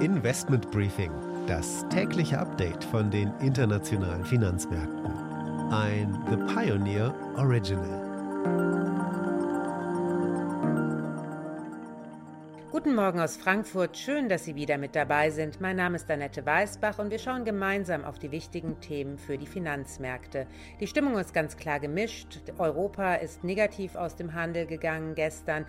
Investment Briefing, das tägliche Update von den internationalen Finanzmärkten. Ein The Pioneer Original. Guten Morgen aus Frankfurt. Schön, dass Sie wieder mit dabei sind. Mein Name ist Annette Weißbach und wir schauen gemeinsam auf die wichtigen Themen für die Finanzmärkte. Die Stimmung ist ganz klar gemischt. Europa ist negativ aus dem Handel gegangen gestern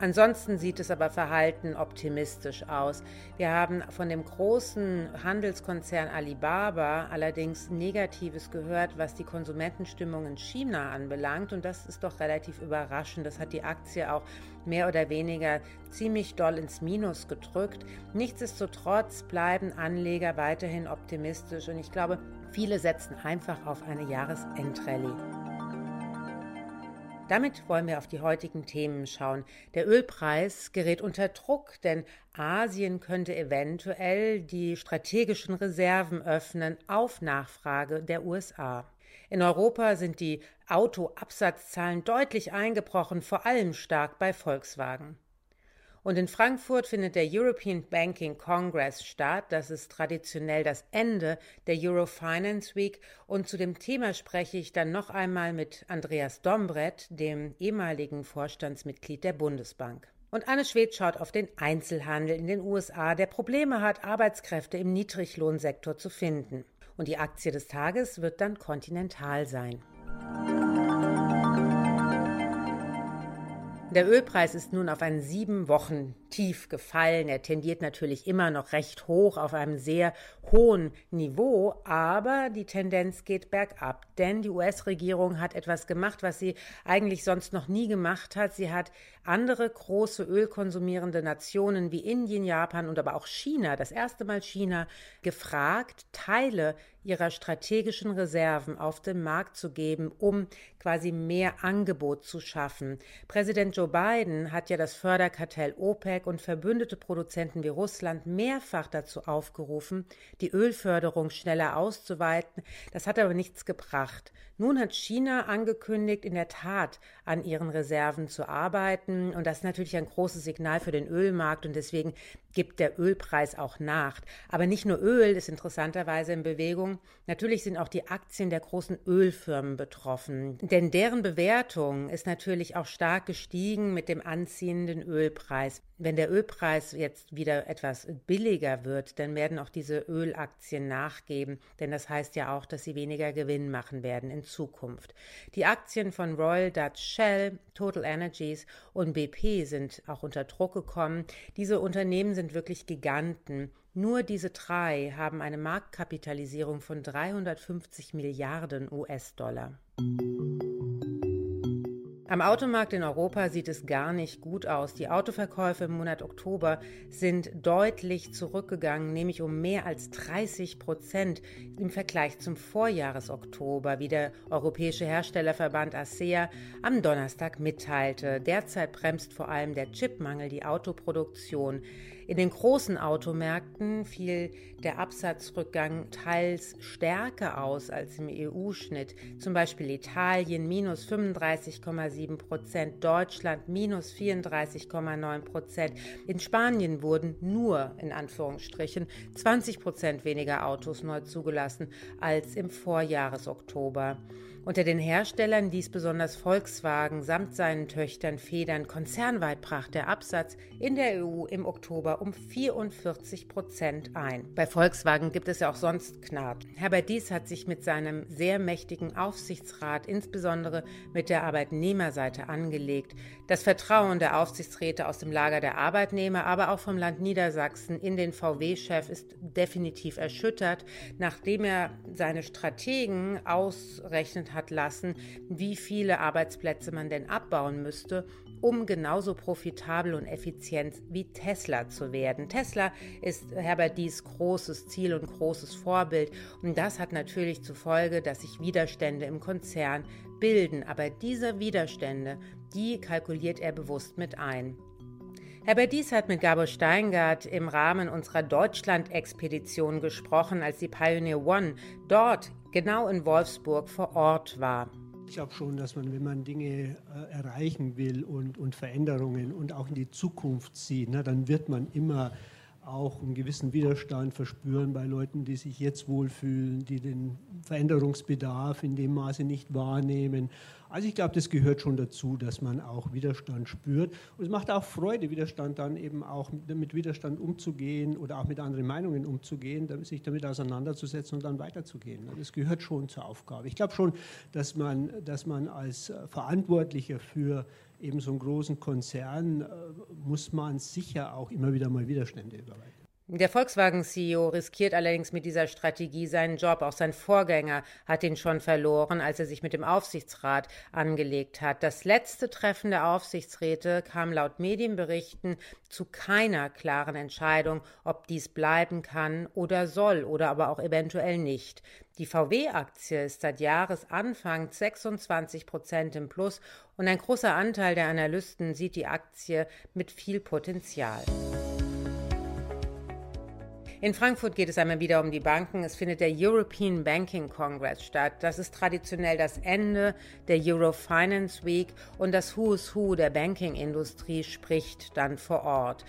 Ansonsten sieht es aber verhalten optimistisch aus. Wir haben von dem großen Handelskonzern Alibaba allerdings Negatives gehört, was die Konsumentenstimmung in China anbelangt. Und das ist doch relativ überraschend. Das hat die Aktie auch mehr oder weniger ziemlich doll ins Minus gedrückt. Nichtsdestotrotz bleiben Anleger weiterhin optimistisch. Und ich glaube, viele setzen einfach auf eine Jahresendrallye. Damit wollen wir auf die heutigen Themen schauen. Der Ölpreis gerät unter Druck, denn Asien könnte eventuell die strategischen Reserven öffnen auf Nachfrage der USA. In Europa sind die Autoabsatzzahlen deutlich eingebrochen, vor allem stark bei Volkswagen. Und in Frankfurt findet der European Banking Congress statt. Das ist traditionell das Ende der Eurofinance Week. Und zu dem Thema spreche ich dann noch einmal mit Andreas Dombret, dem ehemaligen Vorstandsmitglied der Bundesbank. Und Anne Schwed schaut auf den Einzelhandel in den USA, der Probleme hat, Arbeitskräfte im Niedriglohnsektor zu finden. Und die Aktie des Tages wird dann Continental sein. Der Ölpreis ist nun auf ein sieben Wochen tief gefallen. Er tendiert natürlich immer noch recht hoch auf einem sehr hohen Niveau, aber die Tendenz geht bergab, denn die US-Regierung hat etwas gemacht, was sie eigentlich sonst noch nie gemacht hat. Sie hat andere große ölkonsumierende Nationen wie Indien, Japan und aber auch China, das erste Mal China, gefragt, Teile ihrer strategischen Reserven auf den Markt zu geben, um quasi mehr Angebot zu schaffen. Präsident Joe Biden hat ja das Förderkartell OPEC und verbündete Produzenten wie Russland mehrfach dazu aufgerufen, die Ölförderung schneller auszuweiten. Das hat aber nichts gebracht. Nun hat China angekündigt, in der Tat an ihren Reserven zu arbeiten. Und das ist natürlich ein großes Signal für den Ölmarkt. Und deswegen gibt der Ölpreis auch nach. Aber nicht nur Öl ist interessanterweise in Bewegung. Natürlich sind auch die Aktien der großen Ölfirmen betroffen. Denn deren Bewertung ist natürlich auch stark gestiegen mit dem anziehenden Ölpreis. Wenn der Ölpreis jetzt wieder etwas billiger wird, dann werden auch diese Ölaktien nachgeben, denn das heißt ja auch, dass sie weniger Gewinn machen werden in Zukunft. Die Aktien von Royal Dutch Shell, Total Energies und BP sind auch unter Druck gekommen. Diese Unternehmen sind wirklich Giganten. Nur diese drei haben eine Marktkapitalisierung von 350 Milliarden US-Dollar. Am Automarkt in Europa sieht es gar nicht gut aus. Die Autoverkäufe im Monat Oktober sind deutlich zurückgegangen, nämlich um mehr als 30 Prozent im Vergleich zum Vorjahresoktober, wie der Europäische Herstellerverband ASEA am Donnerstag mitteilte. Derzeit bremst vor allem der Chipmangel die Autoproduktion. In den großen Automärkten fiel der Absatzrückgang teils stärker aus als im EU-Schnitt. Zum Beispiel Italien minus 35,7 Prozent, Deutschland minus 34,9 Prozent. In Spanien wurden nur in Anführungsstrichen 20 Prozent weniger Autos neu zugelassen als im Vorjahresoktober. Unter den Herstellern ließ besonders Volkswagen samt seinen Töchtern Federn konzernweit brach der Absatz in der EU im Oktober um 44 Prozent ein. Bei Volkswagen gibt es ja auch sonst Knarrt. Herbert Dies hat sich mit seinem sehr mächtigen Aufsichtsrat insbesondere mit der Arbeitnehmerseite angelegt. Das Vertrauen der Aufsichtsräte aus dem Lager der Arbeitnehmer, aber auch vom Land Niedersachsen in den VW-Chef ist definitiv erschüttert, nachdem er seine Strategen ausrechnet hat lassen, wie viele Arbeitsplätze man denn abbauen müsste, um genauso profitabel und effizient wie Tesla zu werden. Tesla ist Herbert Dies großes Ziel und großes Vorbild und das hat natürlich zur Folge, dass sich Widerstände im Konzern bilden, aber diese Widerstände, die kalkuliert er bewusst mit ein. Herbert Dies hat mit Gabor Steingart im Rahmen unserer Deutschland-Expedition gesprochen, als die Pioneer One dort genau in Wolfsburg vor Ort war. Ich glaube schon, dass man, wenn man Dinge äh, erreichen will und, und Veränderungen und auch in die Zukunft sieht, na, dann wird man immer auch einen gewissen Widerstand verspüren bei Leuten, die sich jetzt wohlfühlen, die den Veränderungsbedarf in dem Maße nicht wahrnehmen. Also ich glaube, das gehört schon dazu, dass man auch Widerstand spürt. Und es macht auch Freude, Widerstand dann eben auch mit Widerstand umzugehen oder auch mit anderen Meinungen umzugehen, sich damit auseinanderzusetzen und dann weiterzugehen. Das gehört schon zur Aufgabe. Ich glaube schon, dass man, dass man als Verantwortlicher für eben so einen großen Konzern äh, muss man sicher auch immer wieder mal Widerstände überwinden. Der Volkswagen-CEO riskiert allerdings mit dieser Strategie seinen Job. Auch sein Vorgänger hat ihn schon verloren, als er sich mit dem Aufsichtsrat angelegt hat. Das letzte Treffen der Aufsichtsräte kam laut Medienberichten zu keiner klaren Entscheidung, ob dies bleiben kann oder soll oder aber auch eventuell nicht. Die VW-Aktie ist seit Jahresanfang 26 Prozent im Plus und ein großer Anteil der Analysten sieht die Aktie mit viel Potenzial. In Frankfurt geht es einmal wieder um die Banken. Es findet der European Banking Congress statt. Das ist traditionell das Ende der Euro Finance Week und das Who's Who der Banking-Industrie spricht dann vor Ort.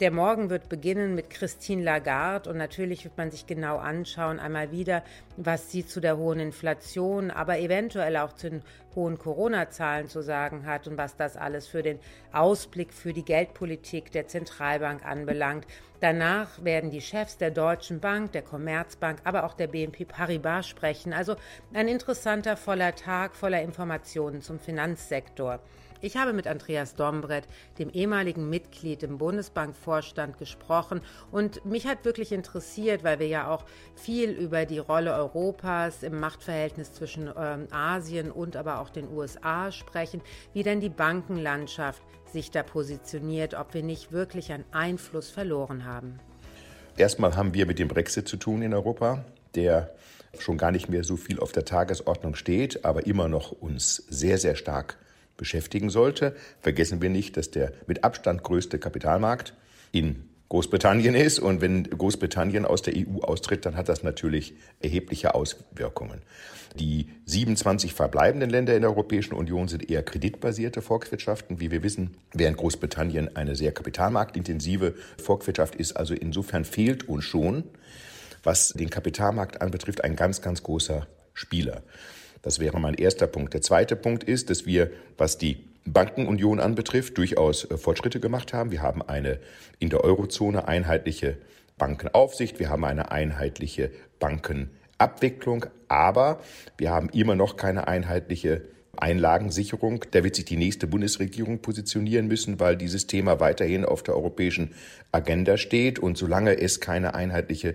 Der Morgen wird beginnen mit Christine Lagarde und natürlich wird man sich genau anschauen, einmal wieder, was sie zu der hohen Inflation, aber eventuell auch zu den hohen Corona-Zahlen zu sagen hat und was das alles für den Ausblick für die Geldpolitik der Zentralbank anbelangt. Danach werden die Chefs der Deutschen Bank, der Commerzbank, aber auch der BNP Paribas sprechen. Also ein interessanter, voller Tag voller Informationen zum Finanzsektor. Ich habe mit Andreas Dombrett, dem ehemaligen Mitglied im Bundesbankvorstand, gesprochen und mich hat wirklich interessiert, weil wir ja auch viel über die Rolle Europas im Machtverhältnis zwischen ähm, Asien und aber auch den USA sprechen, wie denn die Bankenlandschaft sich da positioniert, ob wir nicht wirklich an Einfluss verloren haben. Erstmal haben wir mit dem Brexit zu tun in Europa, der schon gar nicht mehr so viel auf der Tagesordnung steht, aber immer noch uns sehr, sehr stark beschäftigen sollte. Vergessen wir nicht, dass der mit Abstand größte Kapitalmarkt in Großbritannien ist. Und wenn Großbritannien aus der EU austritt, dann hat das natürlich erhebliche Auswirkungen. Die 27 verbleibenden Länder in der Europäischen Union sind eher kreditbasierte Volkswirtschaften. Wie wir wissen, während Großbritannien eine sehr kapitalmarktintensive Volkswirtschaft ist. Also insofern fehlt uns schon, was den Kapitalmarkt anbetrifft, ein ganz, ganz großer Spieler. Das wäre mein erster Punkt. Der zweite Punkt ist, dass wir, was die Bankenunion anbetrifft, durchaus äh, Fortschritte gemacht haben. Wir haben eine in der Eurozone einheitliche Bankenaufsicht, wir haben eine einheitliche Bankenabwicklung, aber wir haben immer noch keine einheitliche Einlagensicherung. Da wird sich die nächste Bundesregierung positionieren müssen, weil dieses Thema weiterhin auf der europäischen Agenda steht. Und solange es keine einheitliche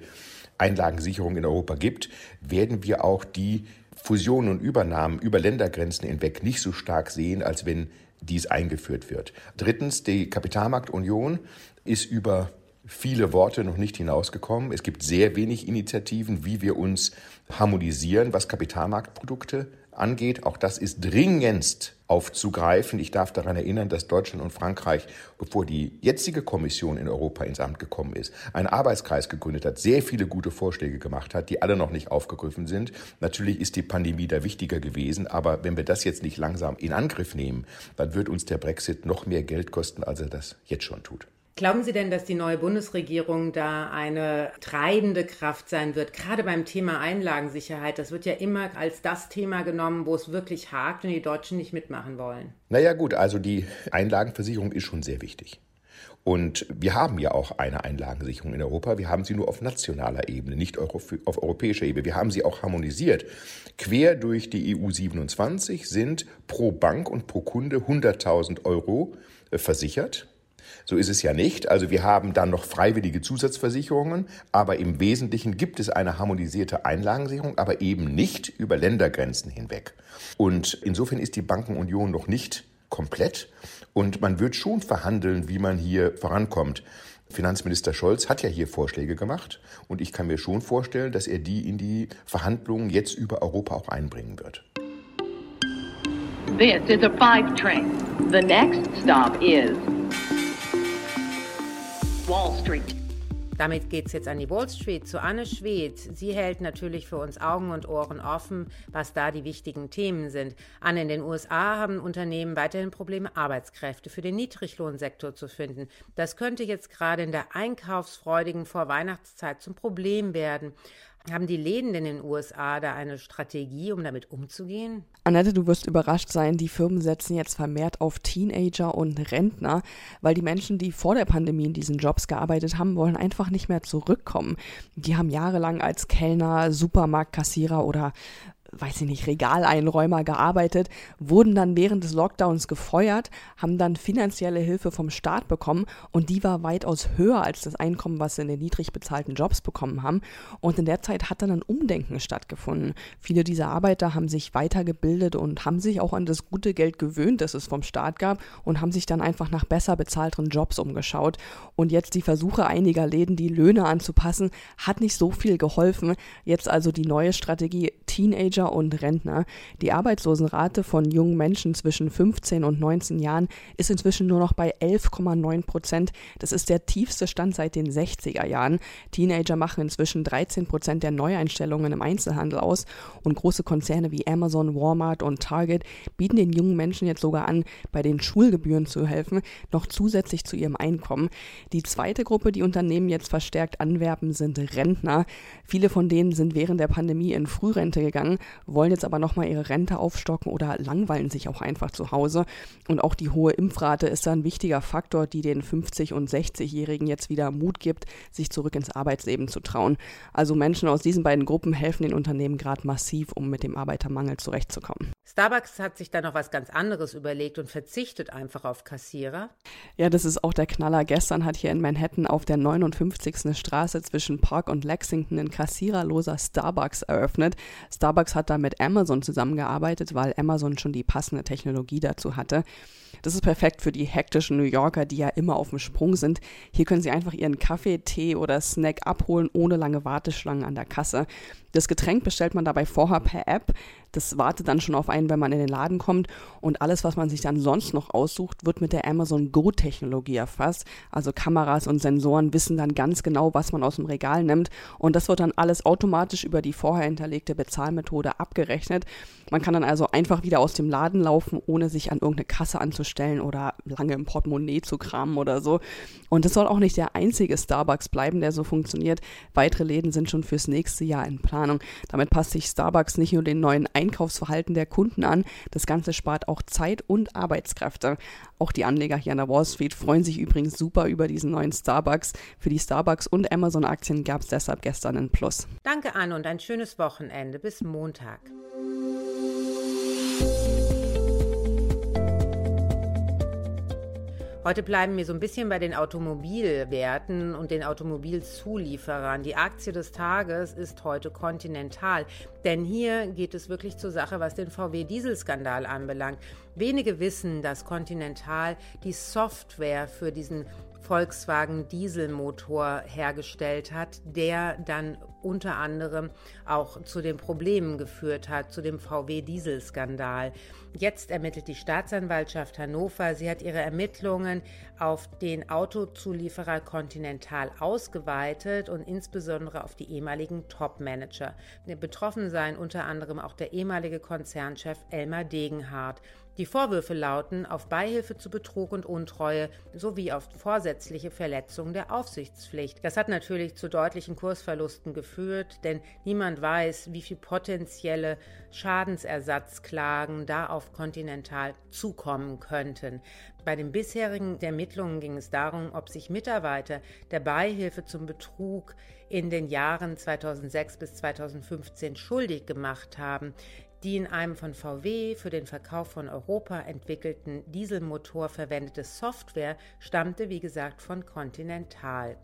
Einlagensicherung in Europa gibt, werden wir auch die Fusionen und Übernahmen über Ländergrenzen hinweg nicht so stark sehen, als wenn dies eingeführt wird. Drittens, die Kapitalmarktunion ist über viele Worte noch nicht hinausgekommen. Es gibt sehr wenig Initiativen, wie wir uns harmonisieren, was Kapitalmarktprodukte angeht. Auch das ist dringendst aufzugreifen. Ich darf daran erinnern, dass Deutschland und Frankreich, bevor die jetzige Kommission in Europa ins Amt gekommen ist, einen Arbeitskreis gegründet hat, sehr viele gute Vorschläge gemacht hat, die alle noch nicht aufgegriffen sind. Natürlich ist die Pandemie da wichtiger gewesen, aber wenn wir das jetzt nicht langsam in Angriff nehmen, dann wird uns der Brexit noch mehr Geld kosten, als er das jetzt schon tut. Glauben Sie denn, dass die neue Bundesregierung da eine treibende Kraft sein wird, gerade beim Thema Einlagensicherheit? Das wird ja immer als das Thema genommen, wo es wirklich hakt und die Deutschen nicht mitmachen wollen. Naja gut, also die Einlagenversicherung ist schon sehr wichtig. Und wir haben ja auch eine Einlagensicherung in Europa. Wir haben sie nur auf nationaler Ebene, nicht auf europäischer Ebene. Wir haben sie auch harmonisiert. Quer durch die EU 27 sind pro Bank und pro Kunde 100.000 Euro äh, versichert. So ist es ja nicht. Also wir haben dann noch freiwillige Zusatzversicherungen, aber im Wesentlichen gibt es eine harmonisierte Einlagensicherung, aber eben nicht über Ländergrenzen hinweg. Und insofern ist die Bankenunion noch nicht komplett und man wird schon verhandeln, wie man hier vorankommt. Finanzminister Scholz hat ja hier Vorschläge gemacht und ich kann mir schon vorstellen, dass er die in die Verhandlungen jetzt über Europa auch einbringen wird. This is a five train. The next stop is Wall Street. Damit geht es jetzt an die Wall Street zu Anne Schwedt. Sie hält natürlich für uns Augen und Ohren offen, was da die wichtigen Themen sind. Anne, in den USA haben Unternehmen weiterhin Probleme, Arbeitskräfte für den Niedriglohnsektor zu finden. Das könnte jetzt gerade in der einkaufsfreudigen Vorweihnachtszeit zum Problem werden. Haben die Läden in den USA da eine Strategie, um damit umzugehen? Annette, du wirst überrascht sein, die Firmen setzen jetzt vermehrt auf Teenager und Rentner, weil die Menschen, die vor der Pandemie in diesen Jobs gearbeitet haben, wollen einfach nicht mehr zurückkommen. Die haben jahrelang als Kellner, Supermarktkassierer oder weiß ich nicht, Regaleinräumer gearbeitet, wurden dann während des Lockdowns gefeuert, haben dann finanzielle Hilfe vom Staat bekommen und die war weitaus höher als das Einkommen, was sie in den niedrig bezahlten Jobs bekommen haben. Und in der Zeit hat dann ein Umdenken stattgefunden. Viele dieser Arbeiter haben sich weitergebildet und haben sich auch an das gute Geld gewöhnt, das es vom Staat gab und haben sich dann einfach nach besser bezahlteren Jobs umgeschaut. Und jetzt die Versuche einiger Läden, die Löhne anzupassen, hat nicht so viel geholfen. Jetzt also die neue Strategie Teenager und Rentner. Die Arbeitslosenrate von jungen Menschen zwischen 15 und 19 Jahren ist inzwischen nur noch bei 11,9 Prozent. Das ist der tiefste Stand seit den 60er Jahren. Teenager machen inzwischen 13 Prozent der Neueinstellungen im Einzelhandel aus und große Konzerne wie Amazon, Walmart und Target bieten den jungen Menschen jetzt sogar an, bei den Schulgebühren zu helfen, noch zusätzlich zu ihrem Einkommen. Die zweite Gruppe, die Unternehmen jetzt verstärkt anwerben, sind Rentner. Viele von denen sind während der Pandemie in Frührente gegangen wollen jetzt aber nochmal ihre Rente aufstocken oder langweilen sich auch einfach zu Hause. Und auch die hohe Impfrate ist da ein wichtiger Faktor, die den 50- und 60-Jährigen jetzt wieder Mut gibt, sich zurück ins Arbeitsleben zu trauen. Also Menschen aus diesen beiden Gruppen helfen den Unternehmen gerade massiv, um mit dem Arbeitermangel zurechtzukommen. Starbucks hat sich da noch was ganz anderes überlegt und verzichtet einfach auf Kassierer. Ja, das ist auch der Knaller. Gestern hat hier in Manhattan auf der 59. Straße zwischen Park und Lexington ein kassiererloser Starbucks eröffnet. Starbucks hat da mit Amazon zusammengearbeitet, weil Amazon schon die passende Technologie dazu hatte. Das ist perfekt für die hektischen New Yorker, die ja immer auf dem Sprung sind. Hier können sie einfach ihren Kaffee, Tee oder Snack abholen, ohne lange Warteschlangen an der Kasse. Das Getränk bestellt man dabei vorher per App. Das wartet dann schon auf einen, wenn man in den Laden kommt. Und alles, was man sich dann sonst noch aussucht, wird mit der Amazon Go-Technologie erfasst. Also Kameras und Sensoren wissen dann ganz genau, was man aus dem Regal nimmt. Und das wird dann alles automatisch über die vorher hinterlegte Bezahlmethode abgerechnet. Man kann dann also einfach wieder aus dem Laden laufen, ohne sich an irgendeine Kasse anzustellen oder lange im Portemonnaie zu kramen oder so. Und das soll auch nicht der einzige Starbucks bleiben, der so funktioniert. Weitere Läden sind schon fürs nächste Jahr in Planung. Planung. Damit passt sich Starbucks nicht nur den neuen Einkaufsverhalten der Kunden an, das Ganze spart auch Zeit und Arbeitskräfte. Auch die Anleger hier an der Wall Street freuen sich übrigens super über diesen neuen Starbucks. Für die Starbucks und Amazon-Aktien gab es deshalb gestern einen Plus. Danke, Anne, und ein schönes Wochenende. Bis Montag. Heute bleiben wir so ein bisschen bei den Automobilwerten und den Automobilzulieferern. Die Aktie des Tages ist heute Continental, denn hier geht es wirklich zur Sache, was den VW-Dieselskandal anbelangt. Wenige wissen, dass Continental die Software für diesen Volkswagen Dieselmotor hergestellt hat, der dann unter anderem auch zu den Problemen geführt hat, zu dem VW Dieselskandal. Jetzt ermittelt die Staatsanwaltschaft Hannover. Sie hat ihre Ermittlungen auf den Autozulieferer Continental ausgeweitet und insbesondere auf die ehemaligen Top-Manager. Betroffen seien unter anderem auch der ehemalige Konzernchef Elmar Degenhardt. Die Vorwürfe lauten auf Beihilfe zu Betrug und Untreue sowie auf vorsätzliche Verletzung der Aufsichtspflicht. Das hat natürlich zu deutlichen Kursverlusten geführt, denn niemand weiß, wie viel potenzielle Schadensersatzklagen da auf Continental zukommen könnten. Bei den bisherigen Ermittlungen ging es darum, ob sich Mitarbeiter der Beihilfe zum Betrug in den Jahren 2006 bis 2015 schuldig gemacht haben die in einem von VW für den Verkauf von Europa entwickelten Dieselmotor verwendete Software stammte, wie gesagt, von Continental.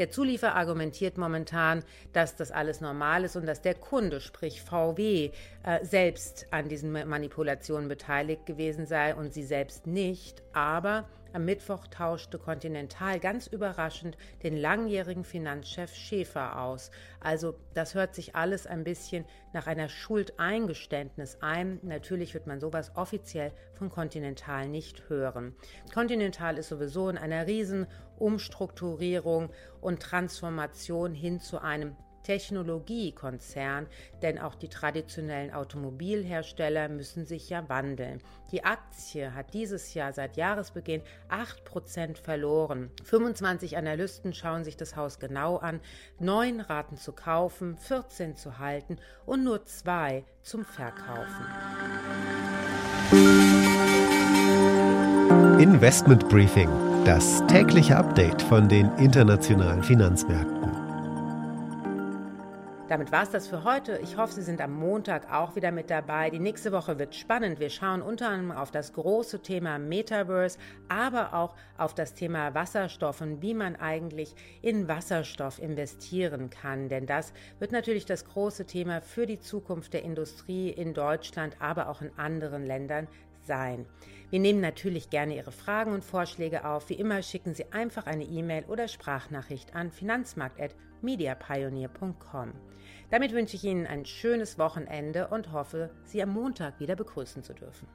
Der Zulieferer argumentiert momentan, dass das alles normal ist und dass der Kunde, sprich VW, äh, selbst an diesen Manipulationen beteiligt gewesen sei und sie selbst nicht. Aber Am Mittwoch tauschte Continental ganz überraschend den langjährigen Finanzchef Schäfer aus. Also das hört sich alles ein bisschen nach einer Schuldeingeständnis ein. Natürlich wird man sowas offiziell von Continental nicht hören. Continental ist sowieso in einer riesen Umstrukturierung und Transformation hin zu einem Technologiekonzern, denn auch die traditionellen Automobilhersteller müssen sich ja wandeln. Die Aktie hat dieses Jahr seit Jahresbeginn 8% verloren. 25 Analysten schauen sich das Haus genau an, neun raten zu kaufen, 14 zu halten und nur zwei zum Verkaufen. Investment Briefing, das tägliche Update von den internationalen Finanzmärkten. Damit war es das für heute. Ich hoffe, Sie sind am Montag auch wieder mit dabei. Die nächste Woche wird spannend. Wir schauen unter anderem auf das große Thema Metaverse, aber auch auf das Thema Wasserstoff und wie man eigentlich in Wasserstoff investieren kann. Denn das wird natürlich das große Thema für die Zukunft der Industrie in Deutschland, aber auch in anderen Ländern sein. Wir nehmen natürlich gerne Ihre Fragen und Vorschläge auf. Wie immer schicken Sie einfach eine E-Mail oder Sprachnachricht an finanzmarkt.mediapioneer.com. Damit wünsche ich Ihnen ein schönes Wochenende und hoffe, Sie am Montag wieder begrüßen zu dürfen.